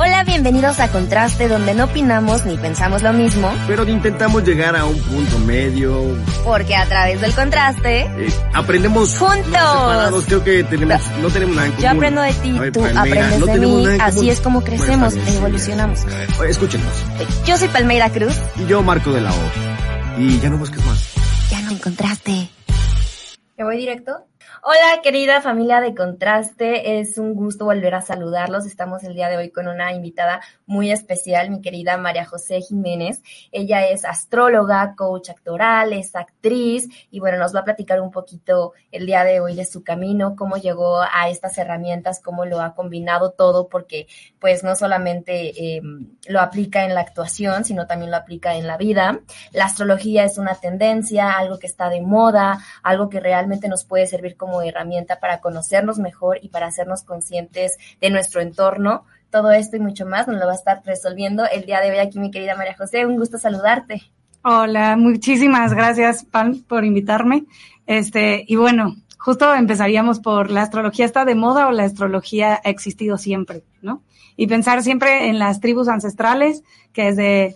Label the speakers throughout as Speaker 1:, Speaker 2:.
Speaker 1: Hola, bienvenidos a Contraste, donde no opinamos ni pensamos lo mismo,
Speaker 2: pero intentamos llegar a un punto medio.
Speaker 1: Porque a través del contraste
Speaker 2: eh, aprendemos
Speaker 1: juntos.
Speaker 2: Separados. Creo que tenemos, no, tenemos nada en común.
Speaker 1: Yo aprendo de ti, tú aprendes de mí, así es como crecemos e evolucionamos.
Speaker 2: escúchenos.
Speaker 1: Yo soy Palmeira Cruz.
Speaker 2: Y yo Marco de la O. Y ya no busques más.
Speaker 1: Ya no encontraste. ¿Me voy directo? Hola querida familia de Contraste, es un gusto volver a saludarlos. Estamos el día de hoy con una invitada muy especial, mi querida María José Jiménez. Ella es astróloga, coach actoral, es actriz y bueno, nos va a platicar un poquito el día de hoy de su camino, cómo llegó a estas herramientas, cómo lo ha combinado todo, porque pues no solamente eh, lo aplica en la actuación, sino también lo aplica en la vida. La astrología es una tendencia, algo que está de moda, algo que realmente nos puede servir como como herramienta para conocernos mejor y para hacernos conscientes de nuestro entorno. Todo esto y mucho más nos lo va a estar resolviendo el día de hoy aquí mi querida María José. Un gusto saludarte.
Speaker 3: Hola, muchísimas gracias, Pan, por invitarme. Este, y bueno, justo empezaríamos por la astrología está de moda o la astrología ha existido siempre, ¿no? Y pensar siempre en las tribus ancestrales, que es de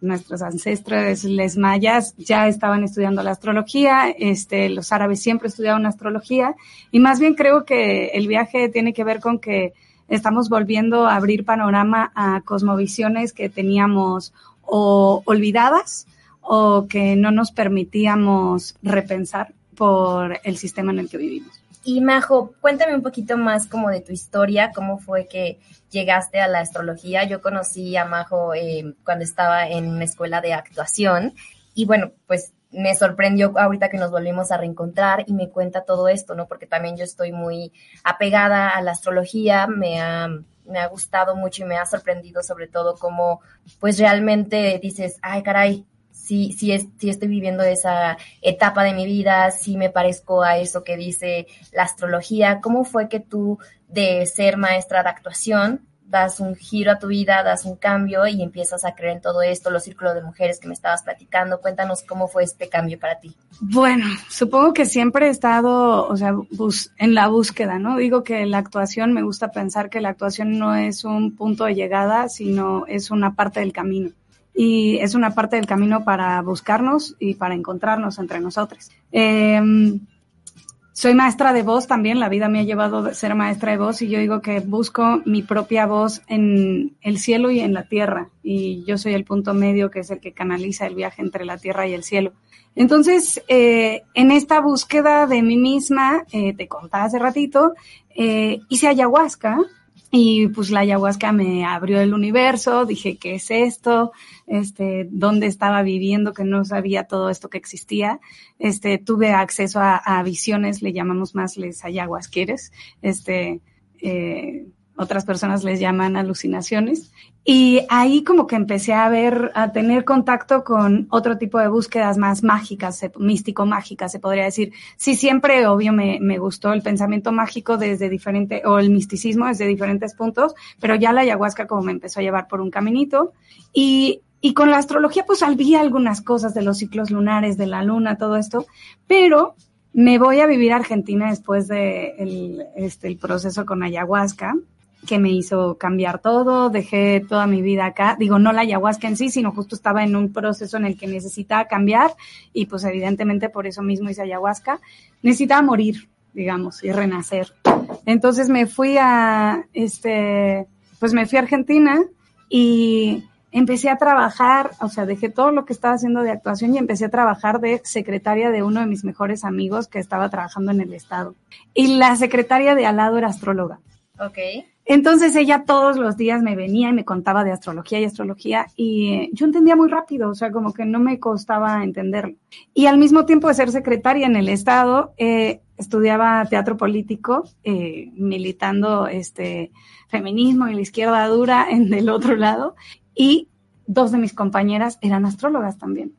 Speaker 3: nuestros ancestros, les mayas, ya estaban estudiando la astrología, este, los árabes siempre estudiaban astrología, y más bien creo que el viaje tiene que ver con que estamos volviendo a abrir panorama a cosmovisiones que teníamos o olvidadas o que no nos permitíamos repensar por el sistema en el que vivimos.
Speaker 1: Y Majo, cuéntame un poquito más como de tu historia, cómo fue que llegaste a la astrología. Yo conocí a Majo eh, cuando estaba en una escuela de actuación y bueno, pues me sorprendió ahorita que nos volvimos a reencontrar y me cuenta todo esto, ¿no? Porque también yo estoy muy apegada a la astrología, me ha, me ha gustado mucho y me ha sorprendido sobre todo cómo pues realmente dices, ay caray, sí, sí, es, sí estoy viviendo esa etapa de mi vida, sí me parezco a eso que dice la astrología. ¿Cómo fue que tú, de ser maestra de actuación, das un giro a tu vida, das un cambio y empiezas a creer en todo esto, los círculos de mujeres que me estabas platicando. Cuéntanos cómo fue este cambio para ti.
Speaker 3: Bueno, supongo que siempre he estado, o sea, en la búsqueda, ¿no? Digo que la actuación, me gusta pensar que la actuación no es un punto de llegada, sino es una parte del camino y es una parte del camino para buscarnos y para encontrarnos entre nosotros. Em, soy maestra de voz también, la vida me ha llevado a ser maestra de voz y yo digo que busco mi propia voz en el cielo y en la tierra y yo soy el punto medio que es el que canaliza el viaje entre la tierra y el cielo. Entonces, eh, en esta búsqueda de mí misma, eh, te contaba hace ratito, eh, hice ayahuasca y pues la ayahuasca me abrió el universo, dije, ¿qué es esto? Este, ¿dónde estaba viviendo que no sabía todo esto que existía? Este, tuve acceso a, visiones, le llamamos más les ayahuasqueres, este, eh, otras personas les llaman alucinaciones. Y ahí como que empecé a ver, a tener contacto con otro tipo de búsquedas más mágicas, místico-mágicas, se podría decir. Sí, siempre, obvio, me, me gustó el pensamiento mágico desde diferente, o el misticismo desde diferentes puntos, pero ya la ayahuasca como me empezó a llevar por un caminito. Y, y con la astrología, pues había algunas cosas de los ciclos lunares, de la luna, todo esto, pero me voy a vivir a Argentina después de el, este, el proceso con ayahuasca que me hizo cambiar todo, dejé toda mi vida acá, digo, no la ayahuasca en sí, sino justo estaba en un proceso en el que necesitaba cambiar y pues evidentemente por eso mismo hice ayahuasca, necesitaba morir, digamos, y renacer. Entonces me fui a, este, pues me fui a Argentina y empecé a trabajar, o sea, dejé todo lo que estaba haciendo de actuación y empecé a trabajar de secretaria de uno de mis mejores amigos que estaba trabajando en el Estado. Y la secretaria de al lado era astróloga.
Speaker 1: Ok.
Speaker 3: Entonces ella todos los días me venía y me contaba de astrología y astrología y yo entendía muy rápido, o sea, como que no me costaba entenderlo. Y al mismo tiempo de ser secretaria en el Estado, eh, estudiaba teatro político, eh, militando este feminismo y la izquierda dura en el otro lado y dos de mis compañeras eran astrólogas también.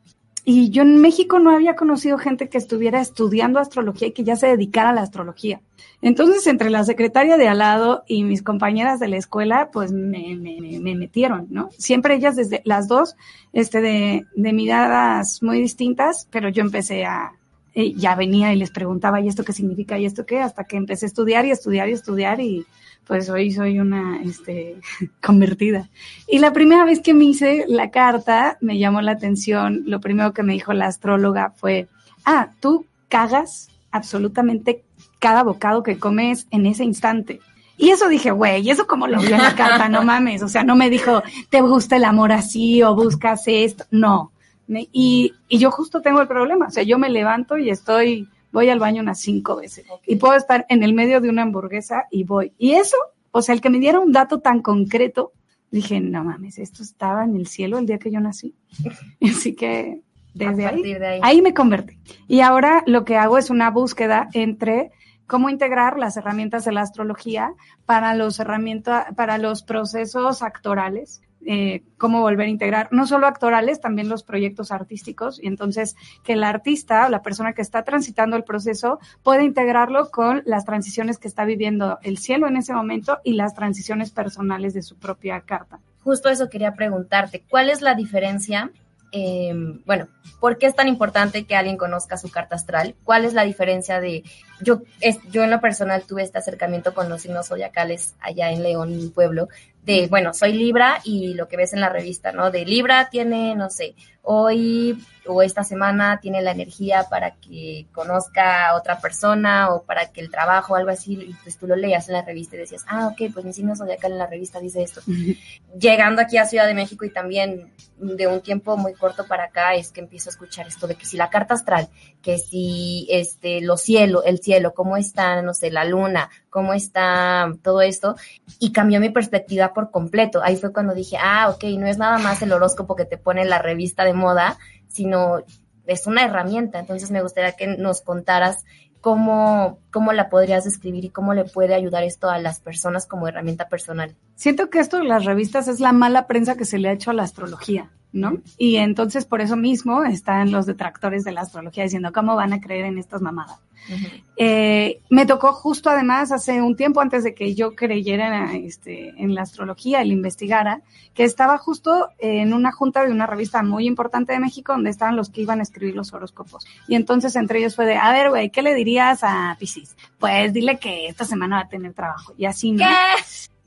Speaker 3: Y yo en México no había conocido gente que estuviera estudiando astrología y que ya se dedicara a la astrología. Entonces, entre la secretaria de al lado y mis compañeras de la escuela, pues me, me, metieron, ¿no? Siempre ellas desde las dos, este, de, de miradas muy distintas, pero yo empecé a, eh, ya venía y les preguntaba, ¿y esto qué significa? ¿Y esto qué? Hasta que empecé a estudiar y estudiar y estudiar y pues hoy soy una este, convertida. Y la primera vez que me hice la carta, me llamó la atención, lo primero que me dijo la astróloga fue, ah, tú cagas absolutamente cada bocado que comes en ese instante. Y eso dije, güey, eso como lo vio en la carta, no mames. O sea, no me dijo, te gusta el amor así o buscas esto. No. Y, y yo justo tengo el problema. O sea, yo me levanto y estoy voy al baño unas cinco veces y puedo estar en el medio de una hamburguesa y voy. Y eso, o sea, el que me diera un dato tan concreto, dije, no mames, esto estaba en el cielo el día que yo nací. Así que desde ahí, ahí, ahí me convertí. Y ahora lo que hago es una búsqueda entre cómo integrar las herramientas de la astrología para los herramientas, para los procesos actorales, eh, cómo volver a integrar no solo actorales, también los proyectos artísticos y entonces que el artista o la persona que está transitando el proceso pueda integrarlo con las transiciones que está viviendo el cielo en ese momento y las transiciones personales de su propia carta.
Speaker 1: Justo eso quería preguntarte, ¿cuál es la diferencia eh, bueno, ¿por qué es tan importante que alguien conozca su carta astral? ¿Cuál es la diferencia de, yo, yo en lo personal tuve este acercamiento con los signos zodiacales allá en León, mi pueblo, de, bueno, soy Libra y lo que ves en la revista, ¿no? De Libra tiene, no sé, hoy o esta semana tiene la energía para que conozca a otra persona o para que el trabajo algo así, y pues tú lo leías en la revista y decías, ah, ok, pues mi signo zodiacal en la revista dice esto. Llegando aquí a Ciudad de México y también de un tiempo muy corto para acá es que empiezo a escuchar esto de que si la carta astral, que si este, los cielos, el cielo, cómo está, no sé, la luna, cómo está todo esto, y cambió mi perspectiva por completo. Ahí fue cuando dije, ah, ok, no es nada más el horóscopo que te pone la revista de moda, sino es una herramienta. Entonces me gustaría que nos contaras cómo, cómo la podrías describir y cómo le puede ayudar esto a las personas como herramienta personal.
Speaker 3: Siento que esto de las revistas es la mala prensa que se le ha hecho a la astrología. ¿no? Y entonces por eso mismo están los detractores de la astrología diciendo, ¿cómo van a creer en estas mamadas? Eh, me tocó justo además hace un tiempo antes de que yo creyera este, en la astrología y la investigara, que estaba justo en una junta de una revista muy importante de México donde estaban los que iban a escribir los horóscopos. Y entonces entre ellos fue de, a ver, güey, ¿qué le dirías a Pisces? Pues dile que esta semana va a tener trabajo. Y así, ¿no?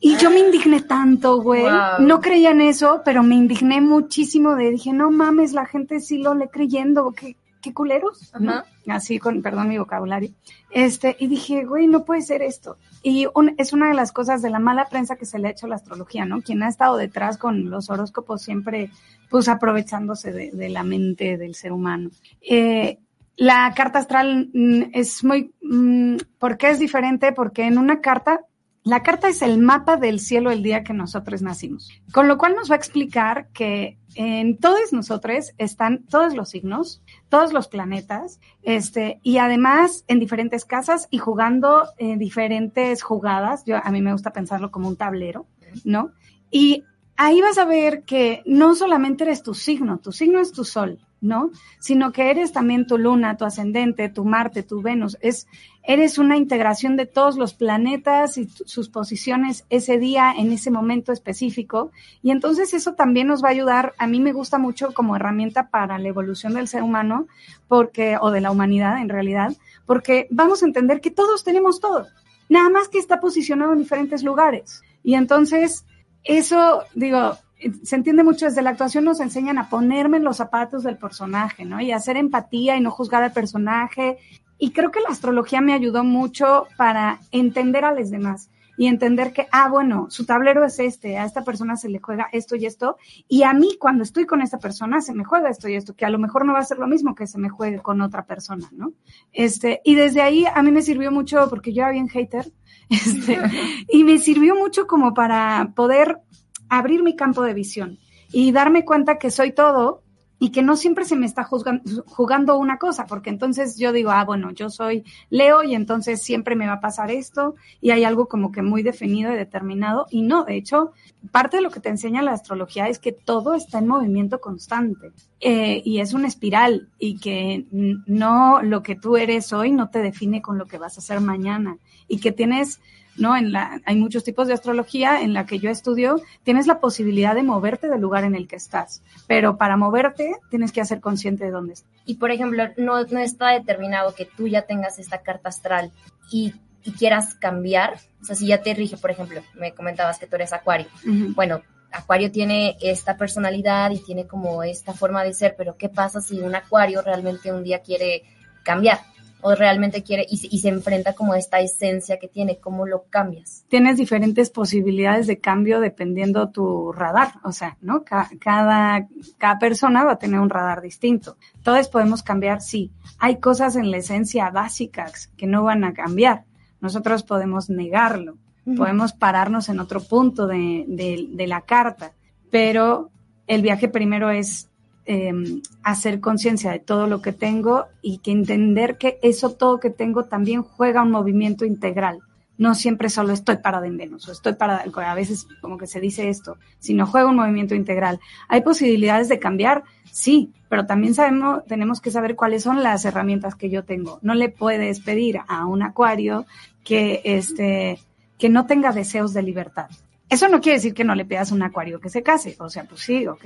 Speaker 3: Y yo me indigné tanto, güey. No creía en eso, pero me indigné muchísimo de, dije, no mames, la gente sí lo le creyendo, qué, qué culeros, ¿no? Así con, perdón mi vocabulario. Este, y dije, güey, no puede ser esto. Y es una de las cosas de la mala prensa que se le ha hecho a la astrología, ¿no? Quien ha estado detrás con los horóscopos siempre, pues aprovechándose de, la mente del ser humano. Eh, la carta astral mm, es muy, mm, ¿por qué es diferente? Porque en una carta la carta es el mapa del cielo el día que nosotros nacimos, con lo cual nos va a explicar que en todos nosotros están todos los signos, todos los planetas, este, y además en diferentes casas y jugando en diferentes jugadas. Yo, a mí me gusta pensarlo como un tablero, ¿no? Y ahí vas a ver que no solamente eres tu signo, tu signo es tu sol, ¿no? Sino que eres también tu luna, tu ascendente, tu Marte, tu Venus. Es, eres una integración de todos los planetas y sus posiciones ese día, en ese momento específico. Y entonces eso también nos va a ayudar. A mí me gusta mucho como herramienta para la evolución del ser humano, porque, o de la humanidad en realidad, porque vamos a entender que todos tenemos todo. Nada más que está posicionado en diferentes lugares. Y entonces, eso, digo, se entiende mucho desde la actuación, nos enseñan a ponerme en los zapatos del personaje, ¿no? Y hacer empatía y no juzgar al personaje. Y creo que la astrología me ayudó mucho para entender a los demás y entender que, ah, bueno, su tablero es este, a esta persona se le juega esto y esto, y a mí cuando estoy con esta persona se me juega esto y esto, que a lo mejor no va a ser lo mismo que se me juegue con otra persona, ¿no? Este, y desde ahí a mí me sirvió mucho porque yo era bien hater, Este, y me sirvió mucho como para poder abrir mi campo de visión y darme cuenta que soy todo y que no siempre se me está jugando una cosa, porque entonces yo digo, ah, bueno, yo soy Leo y entonces siempre me va a pasar esto y hay algo como que muy definido y determinado y no, de hecho, parte de lo que te enseña la astrología es que todo está en movimiento constante eh, y es una espiral y que no lo que tú eres hoy no te define con lo que vas a hacer mañana y que tienes ¿no? En la, hay muchos tipos de astrología en la que yo estudio, tienes la posibilidad de moverte del lugar en el que estás, pero para moverte tienes que hacer consciente de dónde estás.
Speaker 1: Y por ejemplo, no, no está determinado que tú ya tengas esta carta astral y, y, quieras cambiar, o sea, si ya te rige, por ejemplo, me comentabas que tú eres acuario, bueno, Acuario tiene esta personalidad y tiene como esta forma de ser, pero ¿qué pasa si un Acuario realmente un día quiere cambiar? O realmente quiere y, se enfrenta como a esta esencia que tiene, ¿cómo lo cambias?
Speaker 3: Tienes diferentes posibilidades de cambio dependiendo tu radar, o sea, ¿no? Cada, cada persona va a tener un radar distinto. Todos podemos cambiar, sí. Hay cosas en la esencia básicas que no van a cambiar. Nosotros podemos negarlo, podemos pararnos en otro punto de, de la carta, pero el viaje primero es Em, hacer conciencia de todo lo que tengo y que entender que eso todo que tengo también juega un movimiento integral. No siempre solo estoy parada en o estoy para a veces como que se dice esto, sino juega un movimiento integral. ¿Hay posibilidades de cambiar? Sí, pero también sabemos, tenemos que saber cuáles son las herramientas que yo tengo. No le puedes pedir a un acuario que, este, que no tenga deseos de libertad. Eso no quiere decir que no le pidas un acuario que se case. O sea, pues sí, ok,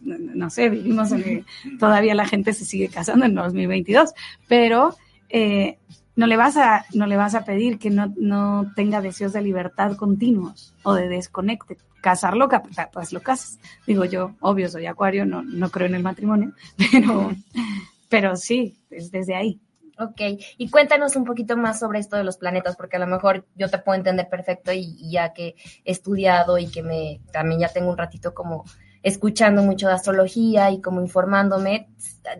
Speaker 3: no sé, vivimos en que todavía la gente se sigue casando en 2022, pero eh, no le vas a, no le vas a pedir que no, no tenga deseos de libertad continuos o de desconecte. Casarlo, pues lo casas. Digo yo, obvio, soy acuario, no, no creo en el matrimonio, pero, pero sí, es desde ahí.
Speaker 1: Ok, y cuéntanos un poquito más sobre esto de los planetas, porque a lo mejor yo te puedo entender perfecto y, ya que he estudiado y que me también ya tengo un ratito como escuchando mucho de astrología y como informándome,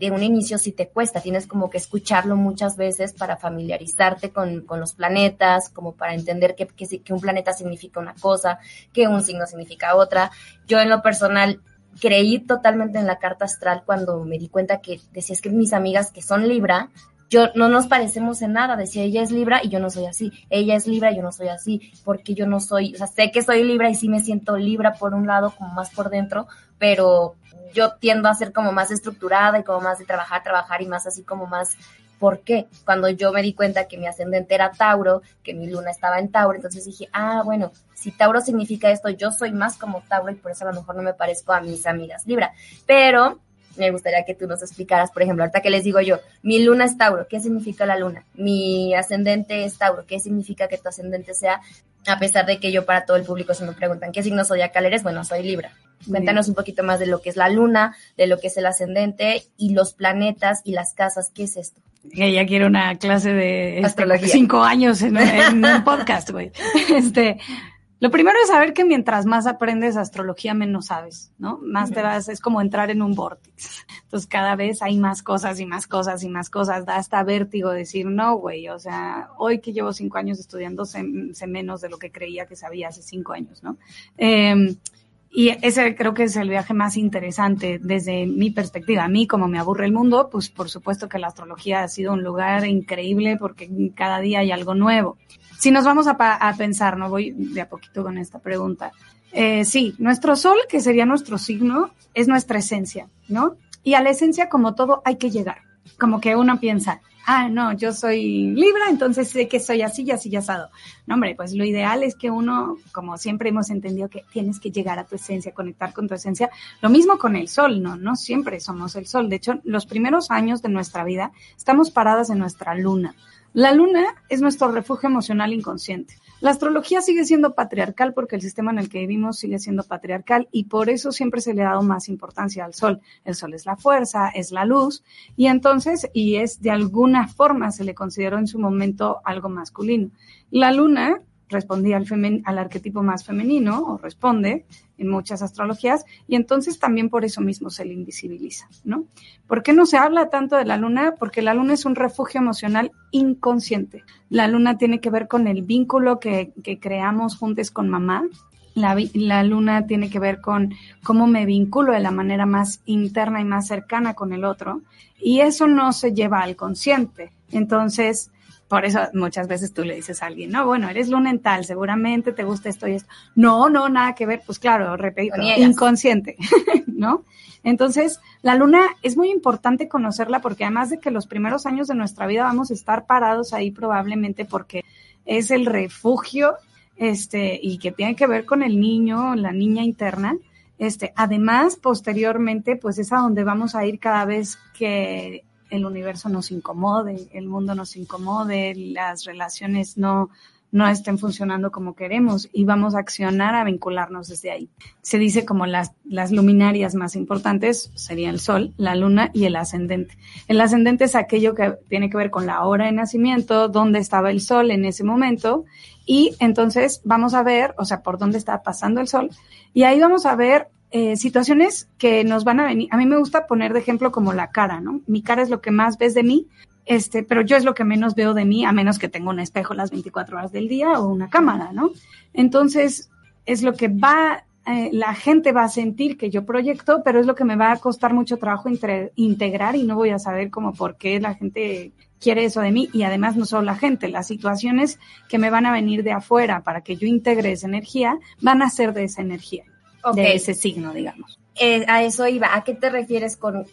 Speaker 1: de un inicio sí te cuesta, tienes como que escucharlo muchas veces para familiarizarte con, con los planetas, como para entender que, que, que un planeta significa una cosa, que un signo significa otra. Yo en lo personal creí totalmente en la carta astral cuando me di cuenta que decías que mis amigas que son Libra, yo no nos parecemos en nada, decía ella es Libra y yo no soy así, ella es Libra y yo no soy así, porque yo no soy, o sea, sé que soy Libra y sí me siento Libra por un lado, como más por dentro, pero yo tiendo a ser como más estructurada y como más de trabajar, trabajar y más así como más ¿Por qué? Cuando yo me di cuenta que mi ascendente era Tauro, que mi luna estaba en Tauro, entonces dije, ah, bueno, si Tauro significa esto, yo soy más como Tauro y por eso a lo mejor no me parezco a mis amigas Libra. Pero me gustaría que tú nos explicaras, por ejemplo, ahorita que les digo yo, mi luna es Tauro, ¿qué significa la luna? Mi ascendente es Tauro, ¿qué significa que tu ascendente sea? A pesar de que yo para todo el público se me preguntan, ¿qué signo zodiacal eres? Bueno, soy Libra. Cuéntanos un poquito más de lo que es la luna, de lo que es el ascendente y los planetas y las casas. ¿Qué es esto?
Speaker 3: Ella quiere una clase de este, cinco años en, en un podcast, güey. Este, lo primero es saber que mientras más aprendes astrología, menos sabes, ¿no? Más te vas, es como entrar en un vórtice. Entonces cada vez hay más cosas y más cosas y más cosas. Da hasta vértigo decir, no, güey, o sea, hoy que llevo cinco años estudiando, sé, menos de lo que creía que sabía hace cinco años, ¿no? Eh, y ese creo que es el viaje más interesante desde mi perspectiva. A mí, como me aburre el mundo, pues por supuesto que la astrología ha sido un lugar increíble porque cada día hay algo nuevo. Si nos vamos a, pensar, no voy de a poquito con esta pregunta. Eh, sí, nuestro sol, que sería nuestro signo, es nuestra esencia, ¿no? Y a la esencia, como todo, hay que llegar. Como que uno piensa, ah, no, yo soy Libra, entonces sé que soy así y así y asado. No, hombre, pues lo ideal es que uno, como siempre hemos entendido que tienes que llegar a tu esencia, conectar con tu esencia. Lo mismo con el sol, no, no siempre somos el sol. De hecho, los primeros años de nuestra vida estamos paradas en nuestra luna. La luna es nuestro refugio emocional inconsciente. La astrología sigue siendo patriarcal porque el sistema en el que vivimos sigue siendo patriarcal y por eso siempre se le ha dado más importancia al sol. El sol es la fuerza, es la luz y entonces, y es de alguna forma se le consideró en su momento algo masculino. La luna respondía al, al arquetipo más femenino o responde en muchas astrologías y entonces también por eso mismo se le invisibiliza, ¿no? ¿Por qué no se habla tanto de la luna? Porque la luna es un refugio emocional inconsciente. La luna tiene que ver con el vínculo que, que creamos juntos con mamá. La, la, luna tiene que ver con cómo me vinculo de la manera más interna y más cercana con el otro. Y eso no se lleva al consciente. Entonces, por eso muchas veces tú le dices a alguien, no, bueno, eres lunental, seguramente te gusta esto y esto. No, no, nada que ver. Pues claro, repito, inconsciente, ¿no? Entonces, la luna es muy importante conocerla porque además de que los primeros años de nuestra vida vamos a estar parados ahí probablemente porque es el refugio, este, y que tiene que ver con el niño, la niña interna. Este, además, posteriormente, pues es a donde vamos a ir cada vez que el universo nos incomode, el mundo nos incomode, las relaciones no, no estén funcionando como queremos y vamos a accionar a vincularnos desde ahí. Se dice como las, las luminarias más importantes serían el sol, la luna y el ascendente. El ascendente es aquello que tiene que ver con la hora de nacimiento, dónde estaba el sol en ese momento y entonces vamos a ver, o sea, por dónde está pasando el sol y ahí vamos a ver eh, situaciones que nos van a venir. A mí me gusta poner de ejemplo como la cara, ¿no? Mi cara es lo que más ves de mí, este, pero yo es lo que menos veo de mí, a menos que tenga un espejo las 24 horas del día o una cámara, ¿no? Entonces, es lo que va, eh, la gente va a sentir que yo proyecto, pero es lo que me va a costar mucho trabajo integrar y no voy a saber cómo por qué la gente quiere eso de mí y además no solo la gente, las situaciones que me van a venir de afuera para que yo integre esa energía van a ser de esa energía de ese signo, digamos.
Speaker 1: Eh, a eso iba. ¿A qué te refieres con,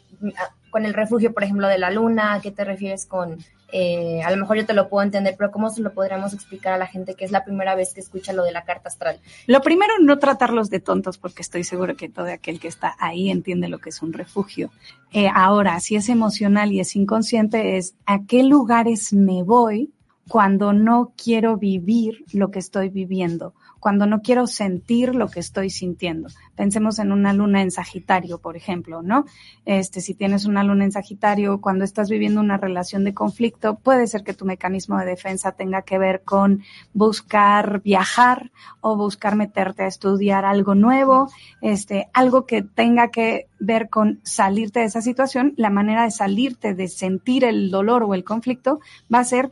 Speaker 1: con el refugio, por ejemplo, de la luna? ¿A qué te refieres con, eh, a lo mejor yo te lo puedo entender, pero ¿cómo se lo podríamos explicar a la gente que es la primera vez que escucha lo de la carta astral?
Speaker 3: Lo primero, no tratarlos de tontos, porque estoy seguro que todo aquel que está ahí entiende lo que es un refugio. Eh, ahora, si es emocional y es inconsciente, es a qué lugares me voy cuando no quiero vivir lo que estoy viviendo cuando no quiero sentir lo que estoy sintiendo. Pensemos en una luna en Sagitario, por ejemplo, ¿no? Este, si tienes una luna en Sagitario, cuando estás viviendo una relación de conflicto, puede ser que tu mecanismo de defensa tenga que ver con buscar viajar o buscar meterte a estudiar algo nuevo, este, algo que tenga que ver con salirte de esa situación. La manera de salirte, de sentir el dolor o el conflicto, va a ser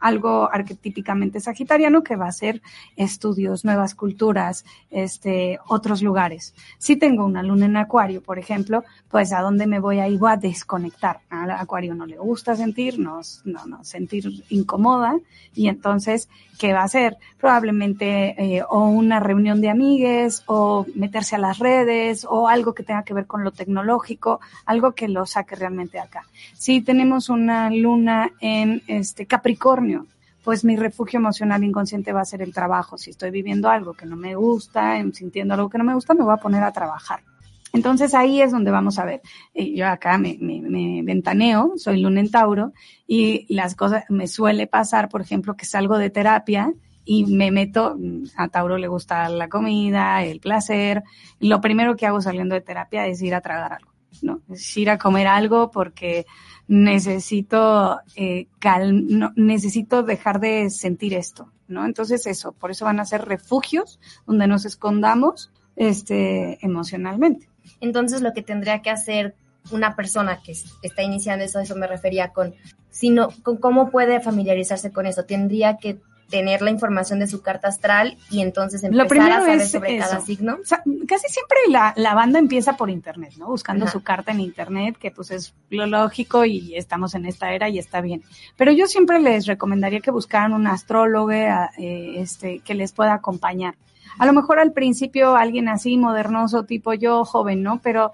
Speaker 3: algo arquetípicamente sagitariano que va a ser estudios, nuevas culturas, este, otros lugares. Si tengo una luna en acuario, por ejemplo, pues a dónde me voy a ir a desconectar. Al acuario no le gusta sentir, no, no, no sentir incomoda y entonces, ¿qué va a hacer? Probablemente eh, o una reunión de amigues o meterse a las redes o algo que tenga que ver con lo tecnológico, algo que lo saque realmente acá. Si tenemos una luna en este Capricornio, pues mi refugio emocional inconsciente va a ser el trabajo. Si estoy viviendo algo que no me gusta, sintiendo algo que no me gusta, me voy a poner a trabajar. Entonces ahí es donde vamos a ver. Eh, yo acá me, me, ventaneo, soy luna en Tauro, y las cosas, me suele pasar, por ejemplo, que salgo de terapia y me meto, a Tauro le gusta la comida, el placer, lo primero que hago saliendo de terapia es ir a tragar algo, ¿no? Es ir a comer algo porque necesito, eh, necesito dejar de sentir esto, ¿no? Entonces eso, por eso van a ser refugios donde nos escondamos este, emocionalmente.
Speaker 1: Entonces lo que tendría que hacer una persona que está iniciando eso, eso me refería con, sino, con cómo puede familiarizarse con eso. Tendría que tener la información de su carta astral y entonces empezar a saber sobre cada signo?
Speaker 3: casi siempre la, la, banda empieza por internet, ¿no? Buscando su carta en internet, que pues es lo lógico y estamos en esta era y está bien. Pero yo siempre les recomendaría que buscaran un astrólogo eh, este, que les pueda acompañar. A lo mejor al principio alguien así modernoso, tipo yo, joven, ¿no? Pero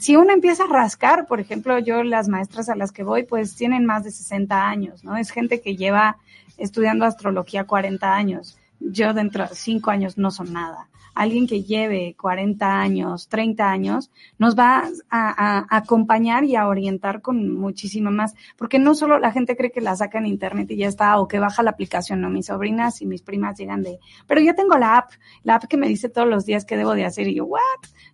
Speaker 3: si uno empieza a rascar, por ejemplo, yo las maestras a las que voy, pues tienen más de 60 años, ¿no? Es gente que lleva estudiando astrología 40 años. Yo dentro de 5 años no son nada. Alguien que lleve 40 años, 30 años, nos va a, acompañar y a orientar con muchísimo más. Porque no solo la gente cree que la saca en internet y ya está, o que baja la aplicación, no, mis sobrinas y mis primas llegan de, pero yo tengo la app, la app que me dice todos los días qué debo de hacer y yo, what?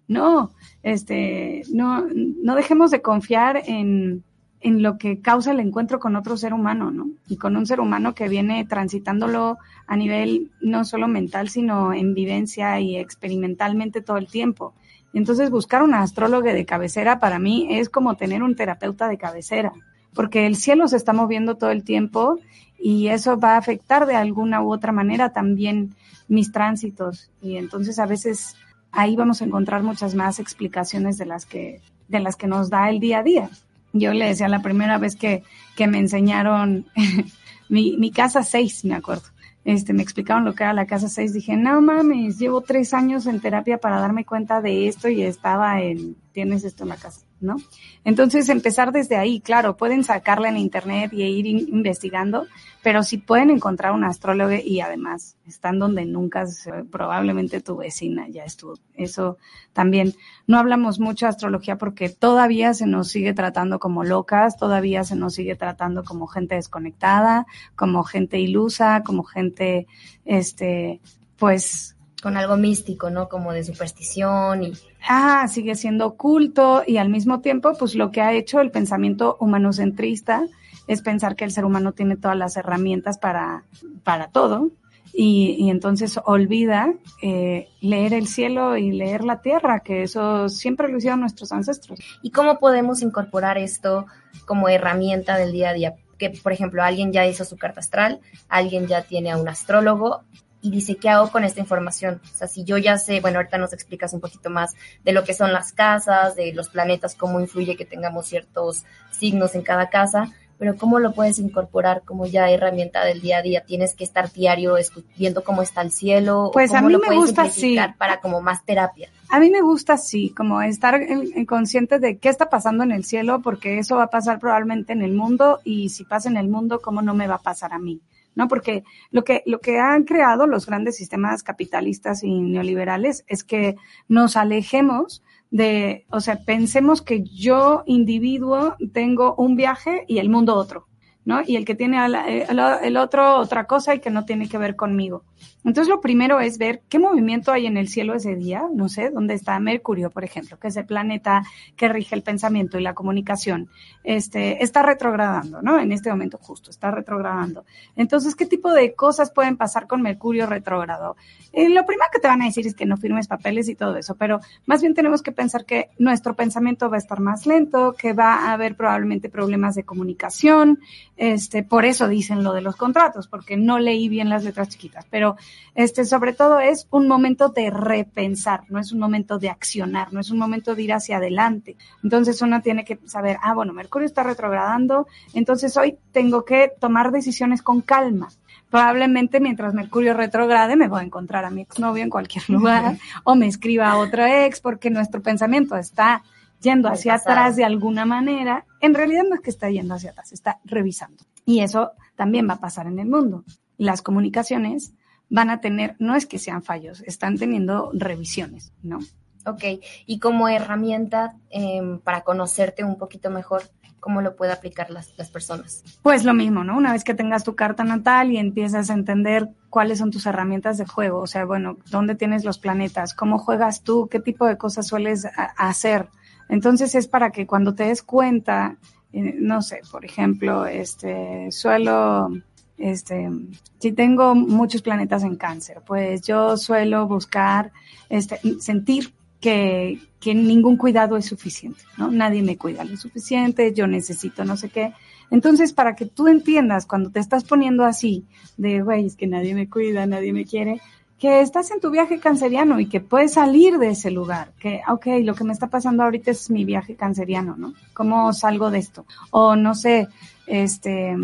Speaker 3: No, este, no, no dejemos de confiar en, en lo que causa el encuentro con otro ser humano, ¿no? Y con un ser humano que viene transitándolo a nivel no solo mental, sino en vivencia y experimentalmente todo el tiempo. Entonces, buscar un astrólogo de cabecera para mí es como tener un terapeuta de cabecera, porque el cielo se está moviendo todo el tiempo y eso va a afectar de alguna u otra manera también mis tránsitos. Y entonces, a veces ahí vamos a encontrar muchas más explicaciones de las que, de las que nos da el día a día. Yo le decía la primera vez que, que me enseñaron mi, mi casa 6, me acuerdo. Este, me explicaron lo que era la casa 6, dije, no mames, llevo tres años en terapia para darme cuenta de esto y estaba en, tienes esto en la casa. ¿No? Entonces, empezar desde ahí, claro, pueden sacarla en internet y ir investigando, pero si pueden encontrar un astrólogo y además están donde nunca, probablemente tu vecina ya estuvo. Eso también, no hablamos mucho de astrología porque todavía se nos sigue tratando como locas, todavía se nos sigue tratando como gente desconectada, como gente ilusa, como gente, este, pues
Speaker 1: con algo místico, ¿no? Como de superstición y...
Speaker 3: Ah, sigue siendo oculto y al mismo tiempo, pues lo que ha hecho el pensamiento humanocentrista es pensar que el ser humano tiene todas las herramientas para, para todo y, y entonces olvida eh, leer el cielo y leer la tierra, que eso siempre lo hicieron nuestros ancestros.
Speaker 1: ¿Y cómo podemos incorporar esto como herramienta del día a día? Que, por ejemplo, alguien ya hizo su carta astral, alguien ya tiene a un astrólogo, y dice, ¿qué hago con esta información? O sea, si yo ya sé, bueno, ahorita nos explicas un poquito más de lo que son las casas, de los planetas, cómo influye que tengamos ciertos signos en cada casa, pero ¿cómo lo puedes incorporar como ya herramienta del día a día? Tienes que estar diario viendo cómo está el cielo.
Speaker 3: Pues a mí me gusta así.
Speaker 1: Para como más terapia.
Speaker 3: A mí me gusta así, como estar en, consciente de qué está pasando en el cielo, porque eso va a pasar probablemente en el mundo y si pasa en el mundo, ¿cómo no me va a pasar a mí? ¿No? Porque lo que, lo que han creado los grandes sistemas capitalistas y neoliberales es que nos alejemos de, o sea, pensemos que yo, individuo, tengo un viaje y el mundo otro. ¿No? Y el que tiene el otro otra cosa y que no tiene que ver conmigo. Entonces lo primero es ver qué movimiento hay en el cielo ese día, no sé, dónde está Mercurio, por ejemplo, que es el planeta que rige el pensamiento y la comunicación. Este, está retrogradando, ¿no? En este momento justo, está retrogradando. Entonces, ¿qué tipo de cosas pueden pasar con Mercurio retrógrado? Eh, lo primero que te van a decir es que no firmes papeles y todo eso, pero más bien tenemos que pensar que nuestro pensamiento va a estar más lento, que va a haber probablemente problemas de comunicación, este, por eso dicen lo de los contratos, porque no leí bien las letras chiquitas, pero este, sobre todo es un momento de repensar, no es un momento de accionar, no es un momento de ir hacia adelante. Entonces uno tiene que saber, ah, bueno, Mercurio está retrogradando, entonces hoy tengo que tomar decisiones con calma. Probablemente mientras Mercurio retrograde me voy a encontrar a mi exnovio en cualquier lugar o me escriba a otra ex porque nuestro pensamiento está yendo hacia atrás de alguna manera, en realidad no es que está yendo hacia atrás, está revisando. Y eso también va a pasar en el mundo. Las comunicaciones van a tener, no es que sean fallos, están teniendo revisiones, ¿no?
Speaker 1: Ok, y como herramienta em, para conocerte un poquito mejor, ¿cómo lo pueden aplicar las, las personas?
Speaker 3: Pues lo mismo, ¿no? Una vez que tengas tu carta natal y empiezas a entender cuáles son tus herramientas de juego, o sea, bueno, dónde tienes los planetas, cómo juegas tú, qué tipo de cosas sueles hacer, entonces es para que cuando te des cuenta, eh, no sé, por ejemplo, este, suelo, este, si tengo muchos planetas en cáncer, pues yo suelo buscar, este, sentir que, que ningún cuidado es suficiente, ¿no? Nadie me cuida lo suficiente, yo necesito no sé qué. Entonces, para que tú entiendas cuando te estás poniendo así, de, güey, es que nadie me cuida, nadie me quiere, que estás en tu viaje canceriano y que puedes salir de ese lugar, que, ok, lo que me está pasando ahorita es mi viaje canceriano, ¿no? ¿Cómo salgo de esto? O no sé, este,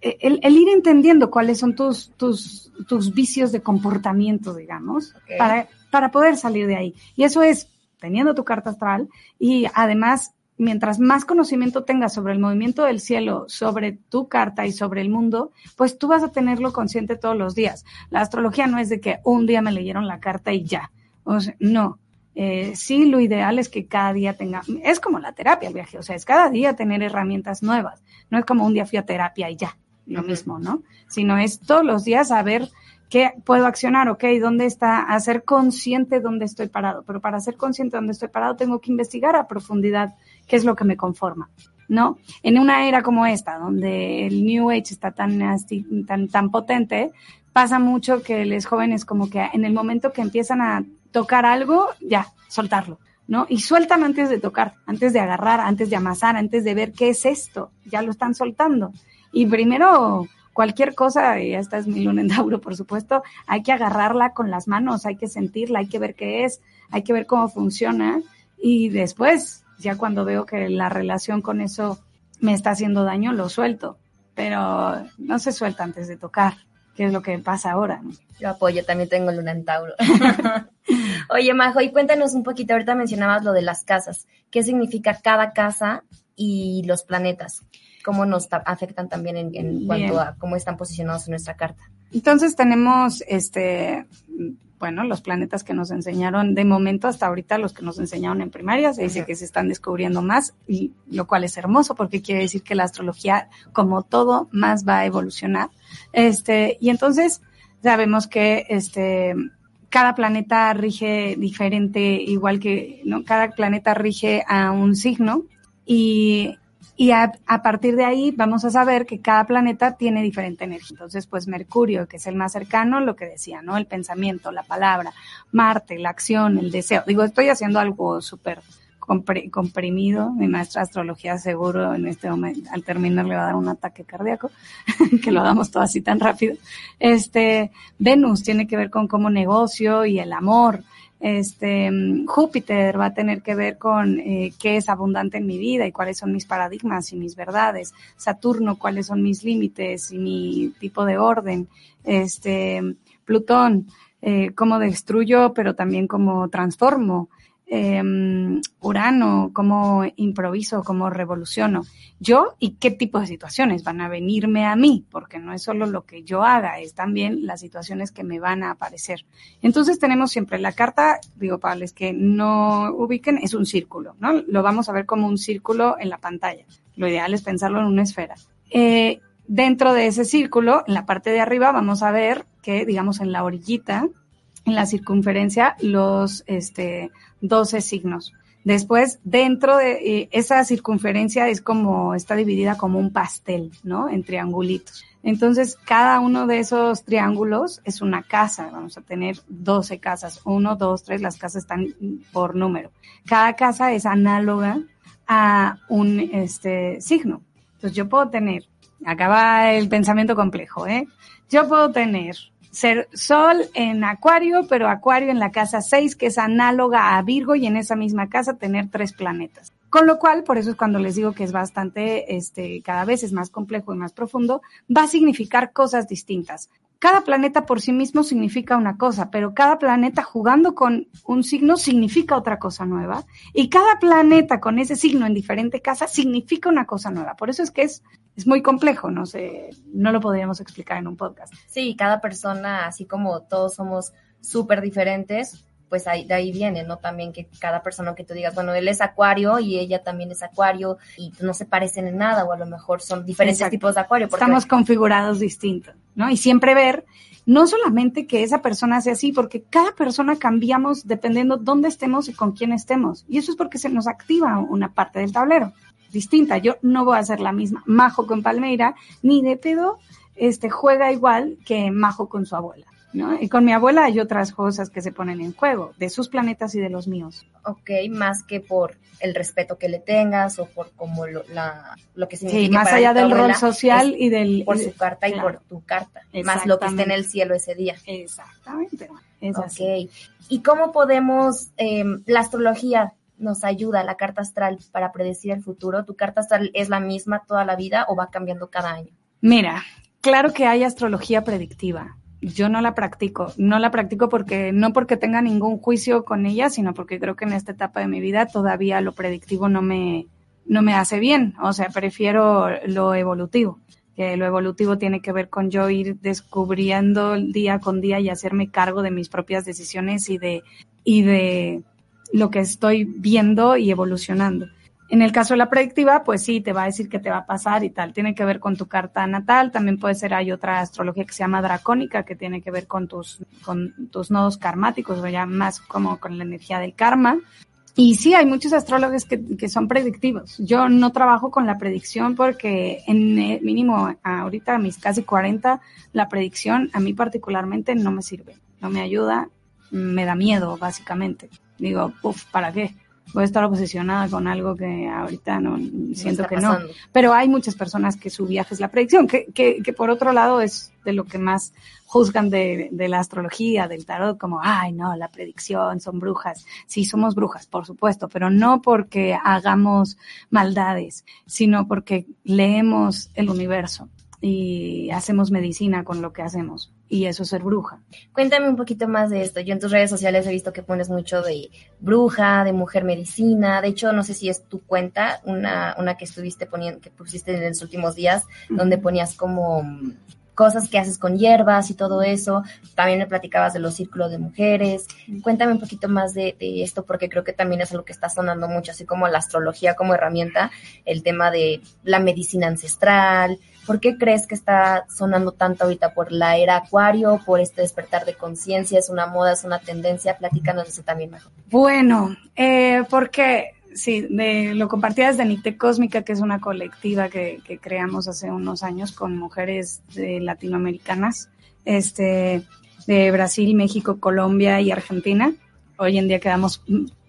Speaker 3: el, ir entendiendo cuáles son tus, tus, tus vicios de comportamiento, digamos, para, para poder salir de ahí. Y eso es teniendo tu carta astral y además mientras más conocimiento tengas sobre el movimiento del cielo, sobre tu carta y sobre el mundo, pues tú vas a tenerlo consciente todos los días. La astrología no es de que un día me leyeron la carta y ya. O sea, no. Eh, sí, lo ideal es que cada día tenga, es como la terapia, el viaje, o sea, es cada día tener herramientas nuevas. No es como un día fui a terapia y ya, lo mismo, ¿no? Sino es todos los días saber ¿Qué puedo accionar? Ok, ¿dónde está? Hacer consciente dónde estoy parado. Pero para ser consciente dónde estoy parado tengo que investigar a profundidad qué es lo que me conforma. ¿no? En una era como esta, donde el New Age está tan, tan, tan potente, pasa mucho que los jóvenes como que en el momento que empiezan a tocar algo, ya, soltarlo, ¿no? Y sueltan antes de tocar, antes de agarrar, antes de amasar, antes de ver qué es esto, ya lo están soltando. Y primero, cualquier cosa, y esta es mi luna en Tauro, por supuesto, hay que agarrarla con las manos, hay que sentirla, hay que ver qué es, hay que ver cómo funciona y después, ya cuando veo que la relación con eso me está haciendo daño, lo suelto, pero no se suelta antes de tocar, que es lo que pasa ahora.
Speaker 1: Yo apoyo, también tengo luna en Tauro. Oye, Majo, y cuéntanos un poquito, ahorita mencionabas lo de las casas. ¿Qué significa cada casa y los planetas? ¿Cómo nos afectan también en, en cuanto a cómo están posicionados en nuestra carta?
Speaker 3: Entonces tenemos este bueno, los planetas que nos enseñaron de momento hasta ahorita, los que nos enseñaron en primaria, se dice que se están descubriendo más, y lo cual es hermoso porque quiere decir que la astrología, como todo, más va a evolucionar. Este, y entonces sabemos que este, cada planeta rige diferente, igual que, ¿no? Cada planeta rige a un signo y y a, partir de ahí vamos a saber que cada planeta tiene diferente energía. Entonces, pues Mercurio, que es el más cercano, lo que decía, ¿no? El pensamiento, la palabra, Marte, la acción, el deseo. Digo, estoy haciendo algo súper comprimido. Mi maestra de astrología seguro en este momento, al terminar le va a dar un ataque cardíaco, que lo damos todo así tan rápido. Este, Venus tiene que ver con cómo negocio y el amor. Este, Júpiter va a tener que ver con eh, qué es abundante en mi vida y cuáles son mis paradigmas y mis verdades. Saturno, cuáles son mis límites y mi tipo de orden. Este, Plutón, eh, cómo destruyo, pero también cómo transformo eh, Urano, cómo improviso, cómo revoluciono yo y qué tipo de situaciones van a venirme a mí, porque no es solo lo que yo haga, es también las situaciones que me van a aparecer. Entonces tenemos siempre la carta, digo para los que no ubiquen, es un círculo, ¿no? Lo vamos a ver como un círculo en la pantalla. Lo ideal es pensarlo en una esfera. Eh, dentro de ese círculo, en la parte de arriba, vamos a ver que, digamos, en la orillita, en la circunferencia, los, este, 12 signos. Después, dentro de eh, esa circunferencia es como, está dividida como un pastel, ¿no? En triangulitos. Entonces, cada uno de esos triángulos es una casa. Vamos a tener 12 casas. Uno, dos, tres, las casas están por número. Cada casa es análoga a un este, signo. Entonces, yo puedo tener, acá va el pensamiento complejo, ¿eh? Yo puedo tener ser Sol en Acuario, pero Acuario en la casa 6, que es análoga a Virgo, y en esa misma casa tener tres planetas. Con lo cual, por eso es cuando les digo que es bastante, este, cada vez es más complejo y más profundo, va a significar cosas distintas. Cada planeta por sí mismo significa una cosa, pero cada planeta jugando con un signo significa otra cosa nueva. Y cada planeta con ese signo en diferente casa significa una cosa nueva. Por eso es que es es muy complejo, no sé, no lo podríamos explicar en un podcast.
Speaker 1: Sí, cada persona, así como todos somos súper diferentes, pues ahí, de ahí viene, ¿no? También que cada persona que tú digas, bueno, él es acuario y ella también es acuario y no se parecen en nada o a lo mejor son diferentes tipos de acuario.
Speaker 3: Estamos configurados distintos, ¿no? Y siempre ver, no solamente que esa persona sea así, porque cada persona cambiamos dependiendo dónde estemos y con quién estemos. Y eso es porque se nos activa una parte del tablero distinta. Yo no voy a hacer la misma Majo con Palmeira, ni de pedo este, juega igual que Majo con su abuela. ¿no? Y con mi abuela hay otras cosas que se ponen en juego, de sus planetas y de los míos.
Speaker 1: Ok, más que por el respeto que le tengas o por como lo, la, lo que significa.
Speaker 3: Sí, más allá del rol social y del...
Speaker 1: Por su carta y por tu carta, más lo que esté en el cielo ese día.
Speaker 3: Exactamente.
Speaker 1: Es ok. ¿Y cómo podemos, eh, la astrología, nos ayuda la carta astral para predecir el futuro? ¿Tu carta astral es la misma toda la vida o va cambiando cada año?
Speaker 3: Mira, claro que hay astrología predictiva. Yo no la practico, no la practico porque no porque tenga ningún juicio con ella, sino porque creo que en esta etapa de mi vida todavía lo predictivo no me no me hace bien, o sea, prefiero lo evolutivo. Que lo evolutivo tiene que ver con yo ir descubriendo día con día y hacerme cargo de mis propias decisiones y de y de lo que estoy viendo y evolucionando. En el caso de la predictiva, pues sí, te va a decir qué te va a pasar y tal. Tiene que ver con tu carta natal. También puede ser, hay otra astrología que se llama dracónica, que tiene que ver con tus, con tus nodos karmáticos, o ya más como con la energía del karma. y sí, hay muchos astrólogos que, que, son predictivos. Yo no trabajo con la predicción porque en el mínimo ahorita a mis casi 40, la predicción a mí particularmente no me sirve, no me ayuda, me da miedo básicamente. Digo, uff, ¿para qué? voy a estar obsesionada con algo que ahorita no siento que no. Pero hay muchas personas que su viaje es la predicción, que, que, que por otro lado es de lo que más juzgan de, de, la astrología, del tarot, como, ay, no, la predicción, son brujas. Sí, somos brujas, por supuesto, pero no porque hagamos maldades, sino porque leemos el universo y hacemos medicina con lo que hacemos y eso es ser bruja.
Speaker 1: Cuéntame un poquito más de esto. Yo en tus redes sociales he visto que pones mucho de bruja, de mujer medicina. De hecho, no sé si es tu cuenta, una, una que estuviste poniendo, que pusiste en los últimos días, donde ponías como cosas que haces con hierbas y todo eso. También me platicabas de los círculos de mujeres. Cuéntame un poquito más de, de, esto, porque creo que también es algo que está sonando mucho, así como la astrología como herramienta, el tema de la medicina ancestral. ¿Por qué crees que está sonando tanto ahorita? ¿Por la era acuario? ¿Por este despertar de conciencia? ¿Es una moda? ¿Es una tendencia? Platícanos eso también mejor.
Speaker 3: Bueno, eh, porque sí, de, lo compartía desde Nicte Cósmica, que es una colectiva que, que creamos hace unos años con mujeres de latinoamericanas, este, de Brasil, México, Colombia y Argentina. Hoy en día quedamos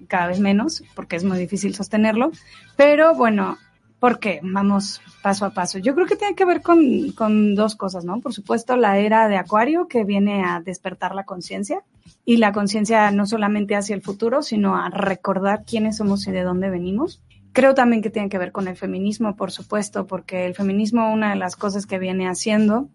Speaker 3: cada vez menos porque es muy difícil sostenerlo, pero bueno, ¿por qué? Vamos paso a paso. Yo creo que tiene que ver con, con dos cosas, ¿no? Por supuesto, la era de Acuario que viene a despertar la conciencia y la conciencia no solamente hacia el futuro, sino a recordar quiénes somos y de dónde venimos. Creo también que tiene que ver con el feminismo, por supuesto, porque el feminismo, una de las cosas que viene haciendo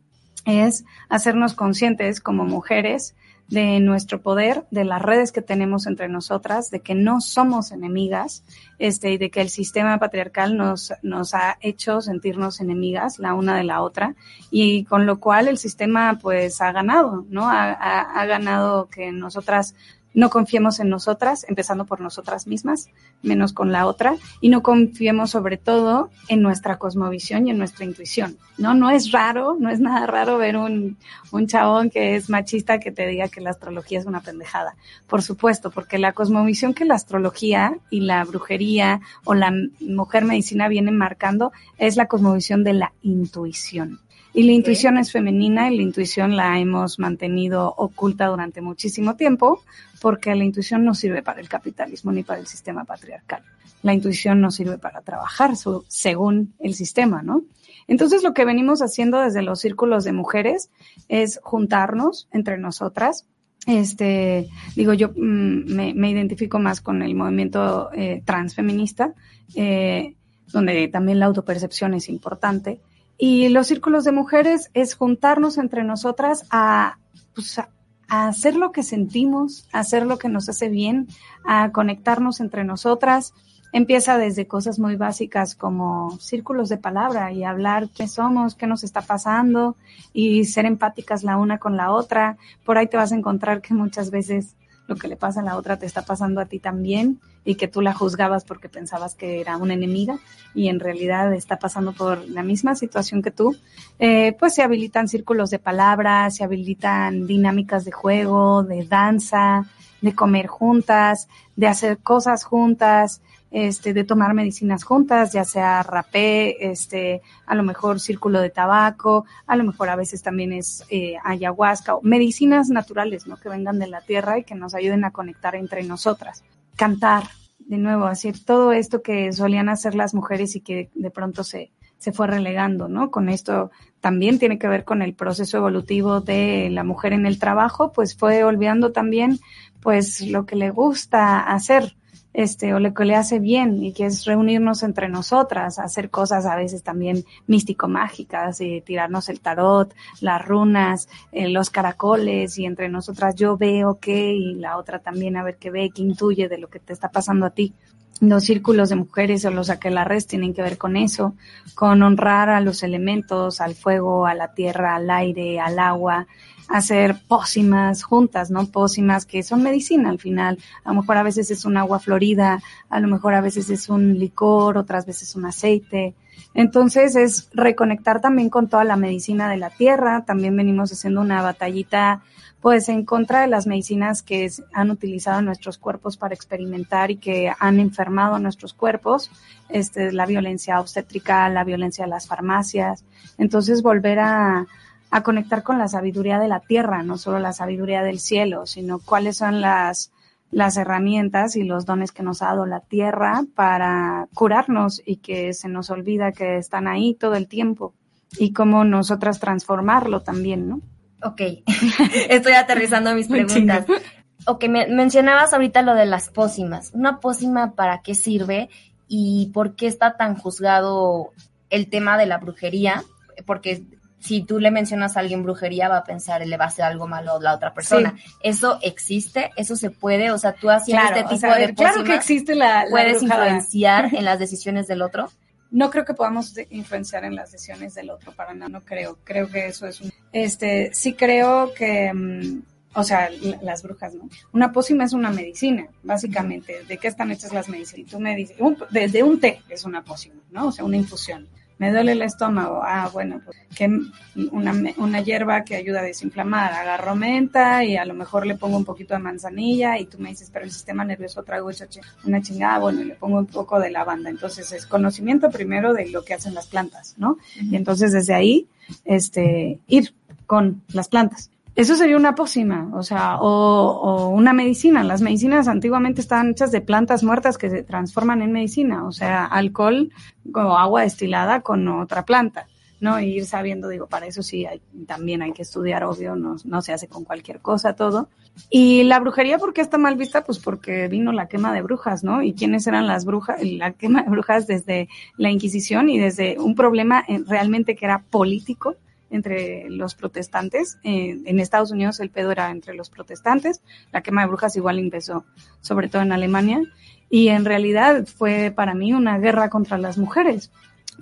Speaker 3: es hacernos conscientes como mujeres de nuestro poder, de las redes que tenemos entre nosotras, de que no somos enemigas, este, y de que el sistema patriarcal nos, nos ha hecho sentirnos enemigas la una de la otra, y con lo cual el sistema pues ha ganado, ¿no? Ha, ha, ha ganado que nosotras no confiemos en nosotras, empezando por nosotras mismas, menos con la otra, y no confiemos sobre todo en nuestra cosmovisión y en nuestra intuición. No, no es raro, no es nada raro ver un, un chabón que es machista que te diga que la astrología es una pendejada. Por supuesto, porque la cosmovisión que la astrología y la brujería o la mujer medicina vienen marcando es la cosmovisión de la intuición. Y la intuición es femenina y la intuición la hemos mantenido oculta durante muchísimo tiempo porque la intuición no sirve para el capitalismo ni para el sistema patriarcal. La intuición no sirve para trabajar su, según el sistema, ¿no? Entonces lo que venimos haciendo desde los círculos de mujeres es juntarnos entre nosotras. Este, digo, yo me, me, identifico más con el movimiento eh, transfeminista, eh, donde también la autopercepción es importante y los círculos de mujeres es juntarnos entre nosotras a, pues, a, hacer lo que sentimos, a hacer lo que nos hace bien, a conectarnos entre nosotras. Empieza desde cosas muy básicas como círculos de palabra y hablar qué somos, qué nos está pasando y ser empáticas la una con la otra. Por ahí te vas a encontrar que muchas veces lo que le pasa a la otra te está pasando a ti también y que tú la juzgabas porque pensabas que era una enemiga y en realidad está pasando por la misma situación que tú, eh, pues se habilitan círculos de palabras, se habilitan dinámicas de juego, de danza, de comer juntas, de hacer cosas juntas, este, de tomar medicinas juntas, ya sea rapé, este, a lo mejor círculo de tabaco, a lo mejor a veces también es eh, ayahuasca, o medicinas naturales, ¿no? Que vengan de la tierra y que nos ayuden a conectar entre nosotras. Cantar, de nuevo, decir todo esto que solían hacer las mujeres y que de pronto se, se fue relegando, ¿no? Con esto también tiene que ver con el proceso evolutivo de la mujer en el trabajo, pues fue olvidando también, pues, lo que le gusta hacer, este, o lo que le hace bien y que es reunirnos entre nosotras, hacer cosas a veces también místico-mágicas, y tirarnos el tarot, las runas, eh, los caracoles y entre nosotras yo veo qué y la otra también a ver qué ve, qué intuye de lo que te está pasando a ti. Los círculos de mujeres o los aquelarres tienen que ver con eso, con honrar a los elementos, al fuego, a la tierra, al aire, al agua, hacer pócimas juntas, ¿no? Pócimas que son medicina al final. A lo mejor a veces es un agua florida, a lo mejor a veces es un licor, otras veces un aceite. Entonces es reconectar también con toda la medicina de la tierra. También venimos haciendo una batallita pues en contra de las medicinas que han utilizado nuestros cuerpos para experimentar y que han enfermado nuestros cuerpos, este, la violencia obstétrica, la violencia de las farmacias. Entonces volver a, a conectar con la sabiduría de la tierra, no solo la sabiduría del cielo, sino cuáles son las, las herramientas y los dones que nos ha dado la tierra para curarnos y que se nos olvida que están ahí todo el tiempo y cómo nosotras transformarlo también, ¿no?
Speaker 1: Ok, estoy aterrizando mis preguntas. Ok, me, mencionabas ahorita lo de las pócimas. ¿Una pócima para qué sirve y por qué está tan juzgado el tema de la brujería? Porque si tú le mencionas a alguien brujería, va a pensar, le va a hacer algo malo a la otra persona. ¿Eso existe? ¿Eso se puede? O sea, tú haciendo este tipo de pócimas,
Speaker 3: Claro que existe la,
Speaker 1: ¿Puedes influenciar en las decisiones del otro?
Speaker 3: no creo que podamos influenciar en las decisiones del otro, para nada, no creo. Creo que eso es un... Este, sí creo que, mm, o sea, las brujas, ¿no? Una pócima es una medicina, básicamente. ¿De qué están hechas las medicinas? Tú me dices, desde un té es una pócima, ¿no? O sea, una infusión me duele el estómago, ah, bueno, pues que una, una hierba que ayuda a desinflamar, agarro menta y a lo mejor le pongo un poquito de manzanilla y tú me dices, pero el sistema nervioso traigo una chingada, bueno, y le pongo un poco de lavanda. Entonces es conocimiento primero de lo que hacen las plantas, ¿no? Y entonces desde ahí, este, ir con las plantas. Eso sería una pócima, o sea, o, una medicina. Las medicinas antiguamente estaban hechas de plantas muertas que se transforman en medicina, o sea, alcohol o agua destilada con otra planta, ¿no? Ir sabiendo, digo, para eso sí hay, también hay que estudiar, obvio, no, no se hace con cualquier cosa todo. Y la brujería, ¿por qué está mal vista? Pues porque vino la quema de brujas, ¿no? ¿Y quiénes eran las brujas? La quema de brujas desde la Inquisición y desde un problema realmente que era político entre los protestantes. Eh, en Estados Unidos el pedo era entre los protestantes. La quema de brujas igual empezó, sobre todo en Alemania. Y en realidad fue para mí una guerra contra las mujeres,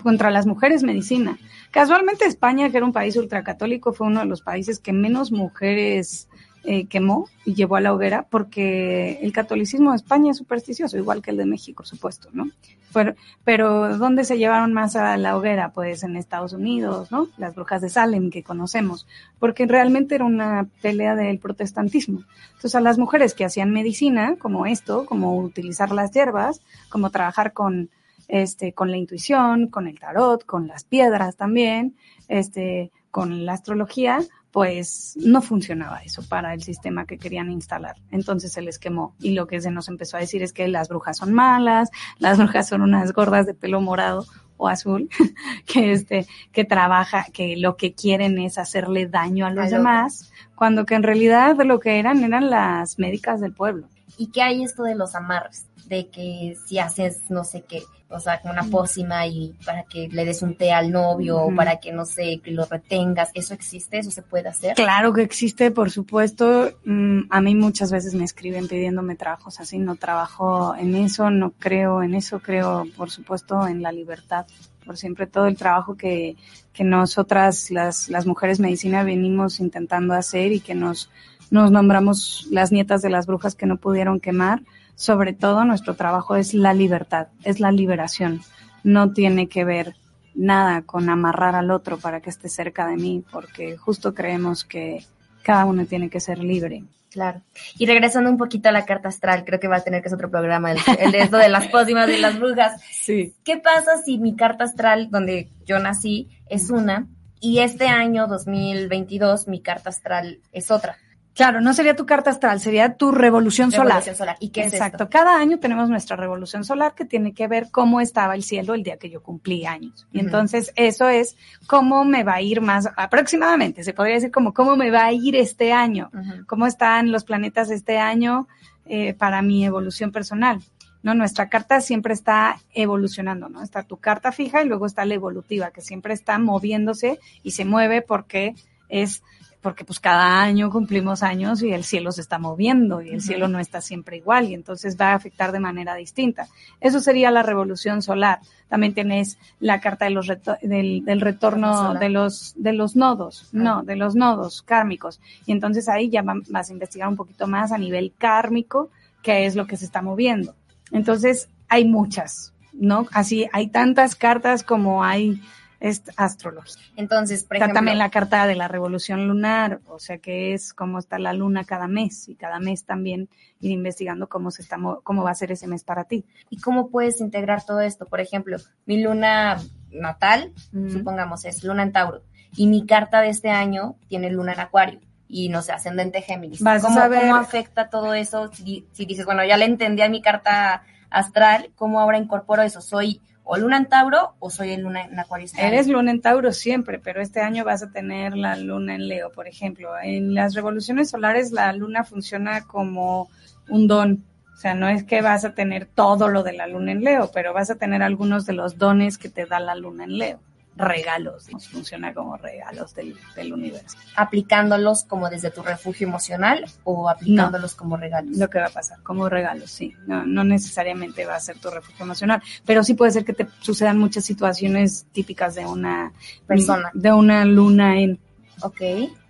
Speaker 3: contra las mujeres medicina. Casualmente España, que era un país ultracatólico, fue uno de los países que menos mujeres eh, quemó y llevó a la hoguera porque el catolicismo de España es supersticioso, igual que el de México, supuesto, ¿no? Pero, pero ¿dónde se llevaron más a la hoguera? Pues en Estados Unidos, ¿no? Las brujas de Salem que conocemos, porque realmente era una pelea del protestantismo. Entonces a las mujeres que hacían medicina, como esto, como utilizar las hierbas, como trabajar con, este, con la intuición, con el tarot, con las piedras también, este, con la astrología, pues no funcionaba eso para el sistema que querían instalar. Entonces se les quemó. Y lo que se nos empezó a decir es que las brujas son malas, las brujas son unas gordas de pelo morado o azul, que este, que trabaja, que lo que quieren es hacerle daño a los demás, cuando que en realidad lo que eran eran las médicas del pueblo.
Speaker 1: ¿Y qué hay esto de los amarres? De que si haces no sé qué, o sea, como una pócima y para que le des un té al novio o para que, no sé, que lo retengas. ¿Eso existe? ¿Eso se puede hacer?
Speaker 3: Claro que existe, por supuesto. Mm, a mí muchas veces me escriben pidiéndome trabajos así. No trabajo en eso, no creo en eso. Creo, por supuesto, en la libertad. Por siempre todo el trabajo que, que nosotras, las, las mujeres medicina, venimos intentando hacer y que nos, nos nombramos las nietas de las brujas que no pudieron quemar sobre todo nuestro trabajo es la libertad, es la liberación. No tiene que ver nada con amarrar al otro para que esté cerca de mí, porque justo creemos que cada uno tiene que ser libre.
Speaker 1: Claro. Y regresando un poquito a la carta astral, creo que va a tener que ser otro programa, el, de esto de las pócimas y las brujas.
Speaker 3: Sí.
Speaker 1: ¿Qué pasa si mi carta astral, donde yo nací, es una, y este año 2022 mi carta astral es otra?
Speaker 3: Claro, no sería tu carta astral, sería tu revolución,
Speaker 1: revolución solar. ¿Y qué
Speaker 3: Exacto. Cada año tenemos nuestra revolución solar que tiene que ver cómo estaba el cielo el día que yo cumplí años. Y entonces eso es cómo me va a ir más aproximadamente, se podría decir como cómo me va a ir este año, cómo están los planetas este año eh, para mi evolución personal. No, nuestra carta siempre está evolucionando, ¿no? Está tu carta fija y luego está la evolutiva, que siempre está moviéndose y se mueve porque es porque pues cada año cumplimos años y el cielo se está moviendo y el cielo no está siempre igual y entonces va a afectar de manera distinta. Eso sería la revolución solar. También tienes la carta de los del, del, retorno de los, de los nodos, no, de los nodos kármicos. Y entonces ahí ya vas a investigar un poquito más a nivel kármico qué es lo que se está moviendo. Entonces hay muchas, ¿no? Así hay tantas cartas como hay es astrología.
Speaker 1: Entonces, por
Speaker 3: Está
Speaker 1: ejemplo,
Speaker 3: también la carta de la revolución lunar, o sea que es cómo está la luna cada mes y cada mes también ir investigando cómo se está mo- cómo va a ser ese mes para ti.
Speaker 1: ¿y cómo puedes integrar todo esto? Por ejemplo, mi luna natal, supongamos, es luna en Tauro, y mi carta de este año tiene luna en Acuario. Y no sé, ascendente Géminis.
Speaker 3: Vas a
Speaker 1: ¿Cómo, ¿Cómo afecta todo eso? Si, si dices, bueno, ya le entendí a mi carta astral, ¿cómo ahora incorporo eso? ¿Soy o luna en Tauro o soy el luna en Acuario?
Speaker 3: Eres luna en Tauro siempre, pero este año vas a tener la luna en Leo, por ejemplo. En las revoluciones solares la luna funciona como un don. O sea, no es que vas a tener todo lo de la luna en Leo, pero vas a tener algunos de los dones que te da la luna en Leo. Regalos, nos funciona como regalos del, del universo.
Speaker 1: aplicándolos como desde tu refugio emocional o aplicándolos como regalos.
Speaker 3: Lo que va a pasar, como regalos, sí. No, no necesariamente va a ser tu refugio emocional, pero sí puede ser que te sucedan muchas situaciones típicas de una
Speaker 1: Persona.
Speaker 3: de una luna en
Speaker 1: Ok.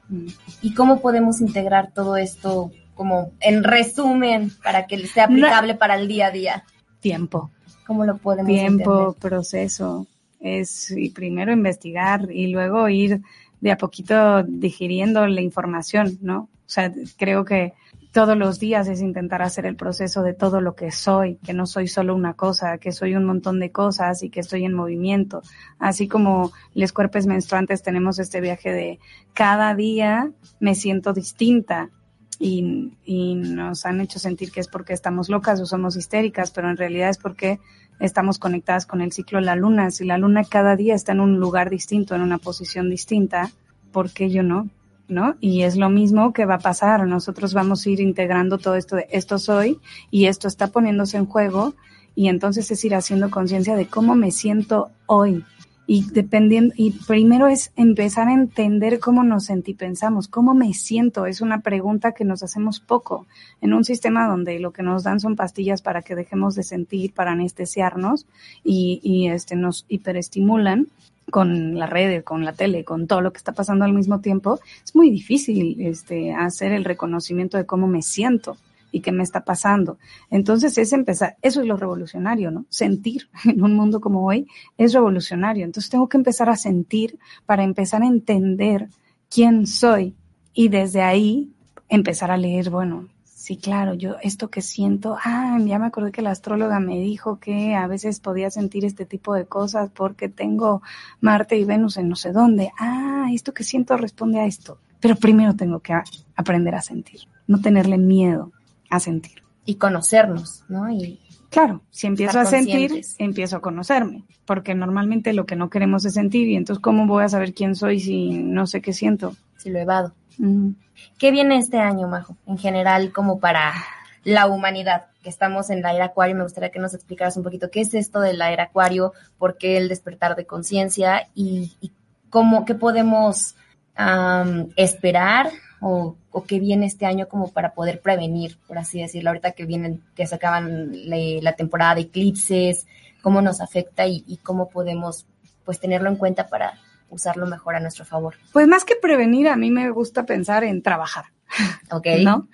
Speaker 3: Mm.
Speaker 1: ¿Y cómo podemos integrar todo esto como en resumen para que sea aplicable para el día a día?
Speaker 3: tiempo.
Speaker 1: ¿Cómo lo podemos
Speaker 3: tiempo,
Speaker 1: entender?
Speaker 3: proceso, es primero investigar y luego ir de a poquito digiriendo la información, ¿no? O sea, creo que todos los días es intentar hacer el proceso de todo lo que soy, que no soy solo una cosa, que soy un montón de cosas y que estoy en movimiento. Así como los cuerpos menstruantes tenemos este viaje de cada día me siento distinta, y, y nos han hecho sentir que es porque estamos locas o somos histéricas, pero en realidad es porque estamos conectadas con el ciclo de la luna. Si la luna cada día está en un lugar distinto, en una posición distinta, ¿por qué yo no? ¿No? Y es lo mismo que va a pasar. Nosotros vamos a ir integrando todo esto de esto soy y esto está poniéndose en juego y entonces es ir haciendo conciencia de cómo me siento hoy. Y dependiendo, y primero es empezar a entender cómo nos sentí, pensamos, cómo me siento. Es una pregunta que nos hacemos poco en un sistema donde lo que nos dan son pastillas para que dejemos de sentir, para anestesiarnos y, y este nos hiperestimulan con la red, con la tele, con todo lo que está pasando al mismo tiempo. Es muy difícil este hacer el reconocimiento de cómo me siento y qué me está pasando. Entonces es empezar, eso es lo revolucionario, ¿no? Sentir en un mundo como hoy es revolucionario. Entonces tengo que empezar a sentir para empezar a entender quién soy y desde ahí empezar a leer, bueno, sí, claro, yo esto que siento, ah, ya me acordé que la astróloga me dijo que a veces podía sentir este tipo de cosas porque tengo Marte y Venus en no sé dónde. Ah, esto que siento responde a esto. Pero primero tengo que aprender a sentir, no tenerle miedo a sentir.
Speaker 1: Y conocernos, ¿no? Y
Speaker 3: Claro, si empiezo a sentir, empiezo a conocerme, porque normalmente lo que no queremos es sentir y entonces ¿cómo voy a saber quién soy si no sé qué siento?
Speaker 1: si lo evado.
Speaker 3: Mm.
Speaker 1: ¿Qué viene este año, Majo? En general, como para la humanidad, que estamos en la era acuario, me gustaría que nos explicaras un poquito qué es esto de la era acuario, por qué el despertar de conciencia y, y cómo, qué podemos esperar o, o qué viene este año como para poder prevenir, por así decirlo, ahorita que vienen, que se acaban la temporada de eclipses, cómo nos afecta y, y cómo podemos pues tenerlo en cuenta para usarlo mejor a nuestro favor.
Speaker 3: Pues más que prevenir, a mí me gusta pensar en trabajar.
Speaker 1: ¿Ok?
Speaker 3: ¿no?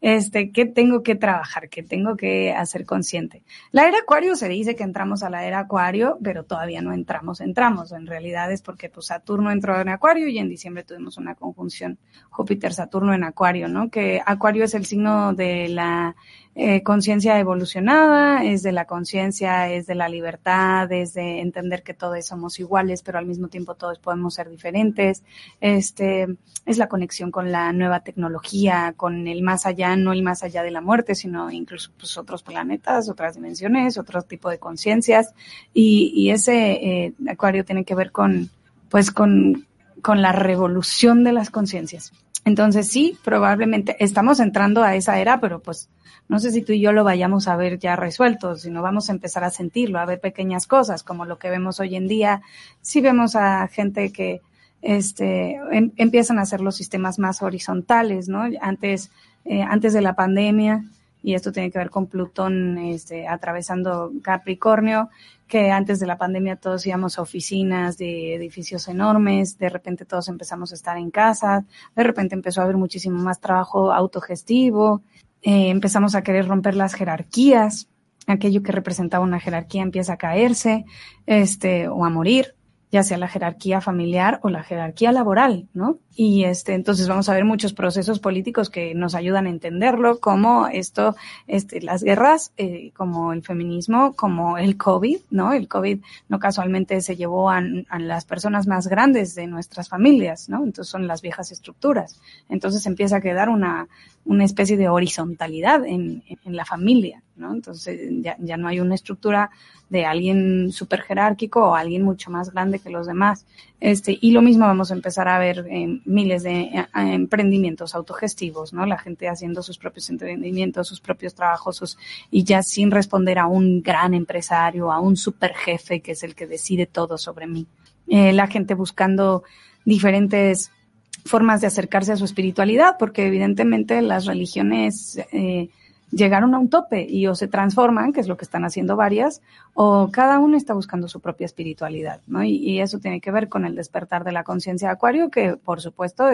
Speaker 3: Este, ¿qué tengo que trabajar? ¿Qué tengo que hacer consciente? La era acuario se dice que entramos a la era acuario, pero todavía no entramos, entramos. En realidad es porque pues Saturno entró en acuario y en diciembre tuvimos una conjunción Júpiter-Saturno en acuario, ¿no? Que acuario es el signo de la eh, conciencia evolucionada, es de la conciencia, es de la libertad, es de entender que todos somos iguales, pero al mismo tiempo todos podemos ser diferentes. Este, es la conexión con la nueva tecnología, con el más allá, no el más allá de la muerte, sino incluso pues, otros planetas, otras dimensiones, otro tipo de conciencias. Y, y ese eh, acuario tiene que ver con, pues, con, con la revolución de las conciencias. Entonces sí, probablemente estamos entrando a esa era, pero pues no sé si tú y yo lo vayamos a ver ya resuelto, sino vamos a empezar a sentirlo, a ver pequeñas cosas, como lo que vemos hoy en día. Sí vemos a gente que este, em- empiezan a hacer los sistemas más horizontales, ¿no? Antes, eh, antes de la pandemia, y esto tiene que ver con Plutón este, atravesando Capricornio, que antes de la pandemia todos íbamos a oficinas de edificios enormes, de repente todos empezamos a estar en casa, de repente empezó a haber muchísimo más trabajo autogestivo, eh, empezamos a querer romper las jerarquías, aquello que representaba una jerarquía empieza a caerse, este, o a morir. Ya sea la jerarquía familiar o la jerarquía laboral, ¿no? Y este, entonces vamos a ver muchos procesos políticos que nos ayudan a entenderlo, como esto, este, las guerras, eh, como el feminismo, como el COVID, ¿no? El COVID no casualmente se llevó a, a, las personas más grandes de nuestras familias, ¿no? Entonces son las viejas estructuras. Entonces empieza a quedar una, una especie de horizontalidad en, en la familia, ¿no? Entonces ya, ya no hay una estructura de alguien súper jerárquico o alguien mucho más grande que los demás. Este, y lo mismo vamos a empezar a ver en miles de eh, emprendimientos autogestivos, ¿no? La gente haciendo sus propios emprendimientos, sus propios trabajos, sus, y ya sin responder a un gran empresario, a un super jefe que es el que decide todo sobre mí. Eh, la gente buscando diferentes formas de acercarse a su espiritualidad, porque evidentemente las religiones eh, llegaron a un tope y o se transforman, que es lo que están haciendo varias, o cada uno está buscando su propia espiritualidad, ¿no? Y, eso tiene que ver con el despertar de la conciencia de Acuario, que por supuesto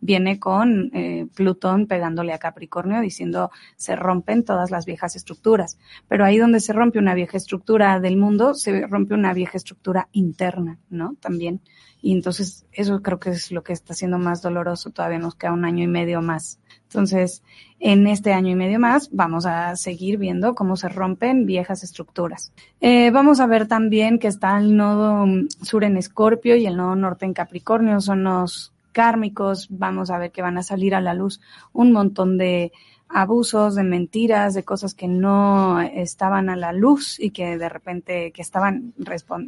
Speaker 3: viene con eh, Plutón pegándole a Capricornio diciendo se rompen todas las viejas estructuras. Pero ahí donde se rompe una vieja estructura del mundo, se rompe una vieja estructura interna, ¿no? También. Y entonces eso creo que es lo que está siendo más doloroso. Todavía nos queda un año y medio más. Entonces, en este año y medio más vamos a seguir viendo cómo se rompen viejas estructuras. Eh, vamos a ver también que está el nodo sur en Escorpio y el nodo norte en Capricornio. Son los kármicos. Vamos a ver que van a salir a la luz un montón de abusos, de mentiras, de cosas que no estaban a la luz y que de repente que estaban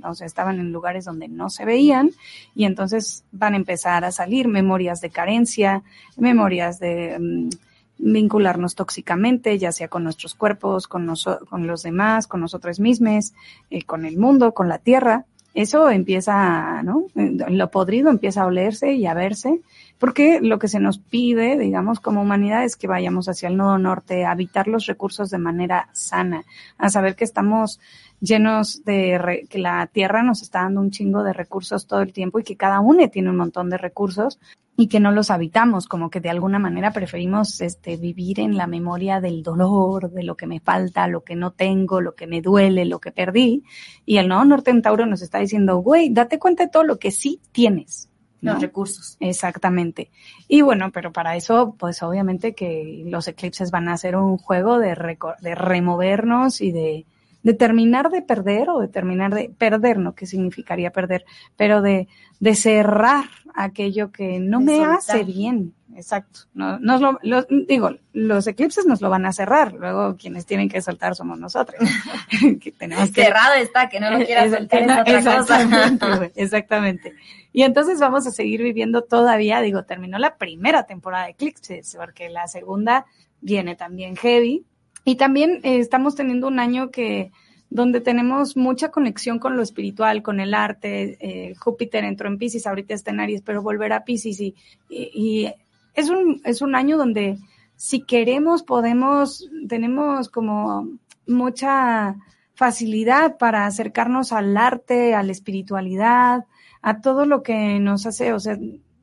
Speaker 3: o sea, estaban en lugares donde no se veían y entonces van a empezar a salir memorias de carencia, memorias de um, vincularnos tóxicamente, ya sea con nuestros cuerpos, con, con los demás, con nosotros mismos, eh, con el mundo, con la tierra. Eso empieza, ¿no? Lo podrido empieza a olerse y a verse porque lo que se nos pide, digamos, como humanidad es que vayamos hacia el nodo norte, a habitar los recursos de manera sana, a saber que estamos llenos de, re, que la tierra nos está dando un chingo de recursos todo el tiempo y que cada uno tiene un montón de recursos y que no los habitamos, como que de alguna manera preferimos este, vivir en la memoria del dolor, de lo que me falta, lo que no tengo, lo que me duele, lo que perdí. Y el nodo norte en Tauro nos está diciendo, güey, date cuenta de todo lo que sí tienes
Speaker 1: ¿no? los recursos.
Speaker 3: Exactamente. Y bueno, pero para eso, pues obviamente que los eclipses van a ser un juego de, de removernos y de, de terminar de perder o de terminar de perder, ¿no? ¿Qué significaría perder? Pero de, de cerrar aquello que no de me soltar. hace bien. Exacto. No, nos lo, lo, digo, los eclipses nos lo van a cerrar. Luego quienes tienen que soltar somos nosotros.
Speaker 1: que tenemos que... Cerrado está, que no lo quieras soltar es otra
Speaker 3: exactamente,
Speaker 1: cosa.
Speaker 3: exactamente. Y entonces vamos a seguir viviendo todavía, digo, terminó la primera temporada de eclipses, porque la segunda viene también heavy. Y también eh, estamos teniendo un año que donde tenemos mucha conexión con lo espiritual, con el arte. Eh, Júpiter entró en Pisces, ahorita está en Aries, pero volverá a Pisces y, y, y es un, es un año donde si queremos podemos, tenemos como mucha facilidad para acercarnos al arte, a la espiritualidad, a todo lo que nos hace, o sea,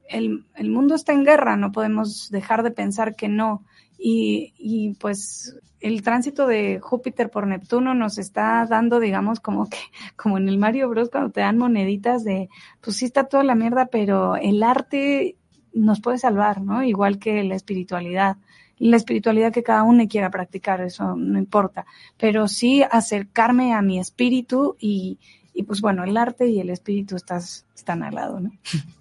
Speaker 3: el, el mundo está en guerra, no podemos dejar de pensar que no. Y, y pues el tránsito de Júpiter por Neptuno nos está dando, digamos, como que, como en el Mario Bros, cuando te dan moneditas de, pues sí está toda la mierda, pero el arte nos puede salvar, ¿no? Igual que la espiritualidad. La espiritualidad que cada uno quiera practicar, eso no importa. Pero sí acercarme a mi espíritu y, y pues bueno, el arte y el espíritu estás, están al lado, ¿no?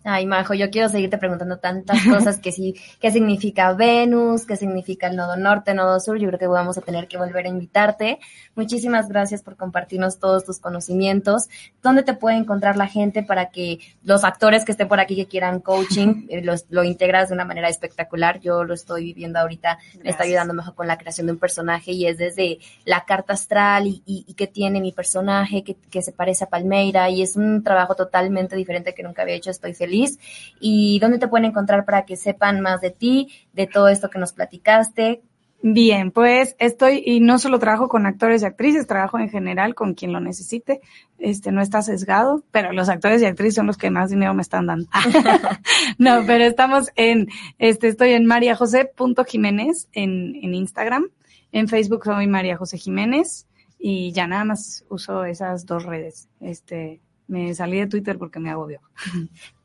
Speaker 1: Ay, Majo, yo quiero seguirte preguntando tantas cosas que sí, qué significa Venus, qué significa el nodo norte, nodo sur, yo creo que vamos a tener que volver a invitarte. Muchísimas gracias por compartirnos todos tus conocimientos. ¿Dónde te puede encontrar la gente para que los actores que estén por aquí que quieran coaching, eh, los, lo integras de una manera espectacular? Yo lo estoy viviendo ahorita, gracias. me está ayudando mejor con la creación de un personaje y es desde la carta astral y, y, y qué tiene mi personaje, que, que se parece a Palmeira y es un trabajo totalmente diferente que nunca había hecho, estoy feliz. ¿Y dónde te pueden encontrar para que sepan más de ti, de todo esto que nos platicaste?
Speaker 3: Bien, pues estoy, y no solo trabajo con actores y actrices, trabajo en general con quien lo necesite. Este, no está sesgado, pero los actores y actrices son los que más dinero me están dando. no, pero estamos en, este, estoy en mariajose.jiménez en, en Instagram. En Facebook soy María José Jiménez y ya nada más uso esas dos redes. Este, me salí de Twitter porque me agobió.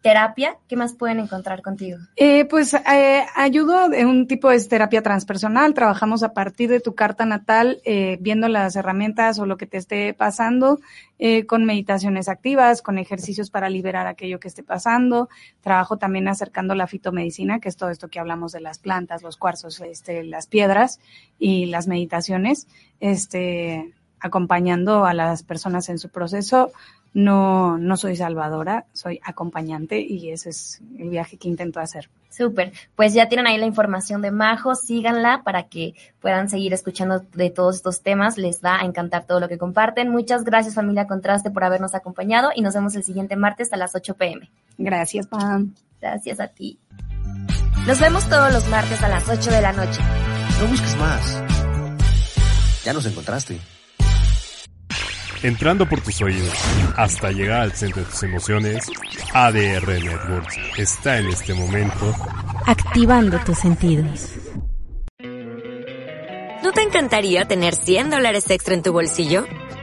Speaker 1: ¿Terapia? ¿Qué más pueden encontrar contigo?
Speaker 3: Eh, pues eh, ayudo de un tipo de terapia transpersonal. Trabajamos a partir de tu carta natal, eh, viendo las herramientas o lo que te esté pasando, eh, con meditaciones activas, con ejercicios para liberar aquello que esté pasando. Trabajo también acercando la fitomedicina, que es todo esto que hablamos de las plantas, los cuarzos, este, las piedras y las meditaciones. Este, acompañando a las personas en su proceso. No, no soy salvadora, soy acompañante y ese es el viaje que intento hacer.
Speaker 1: Súper, pues ya tienen ahí la información de Majo, síganla para que puedan seguir escuchando de todos estos temas, les va a encantar todo lo que comparten. Muchas gracias familia Contraste por habernos acompañado y nos vemos el siguiente martes a las 8 pm.
Speaker 3: Gracias, Pam.
Speaker 1: Gracias a ti. Nos vemos todos los martes a las 8 de la noche.
Speaker 2: No busques más. Ya nos encontraste
Speaker 4: entrando por tus oídos hasta llegar al centro de tus emociones, ADR Networks está en este momento
Speaker 5: activando tus sentidos.
Speaker 6: ¿No te encantaría tener 100 dólares extra en tu bolsillo?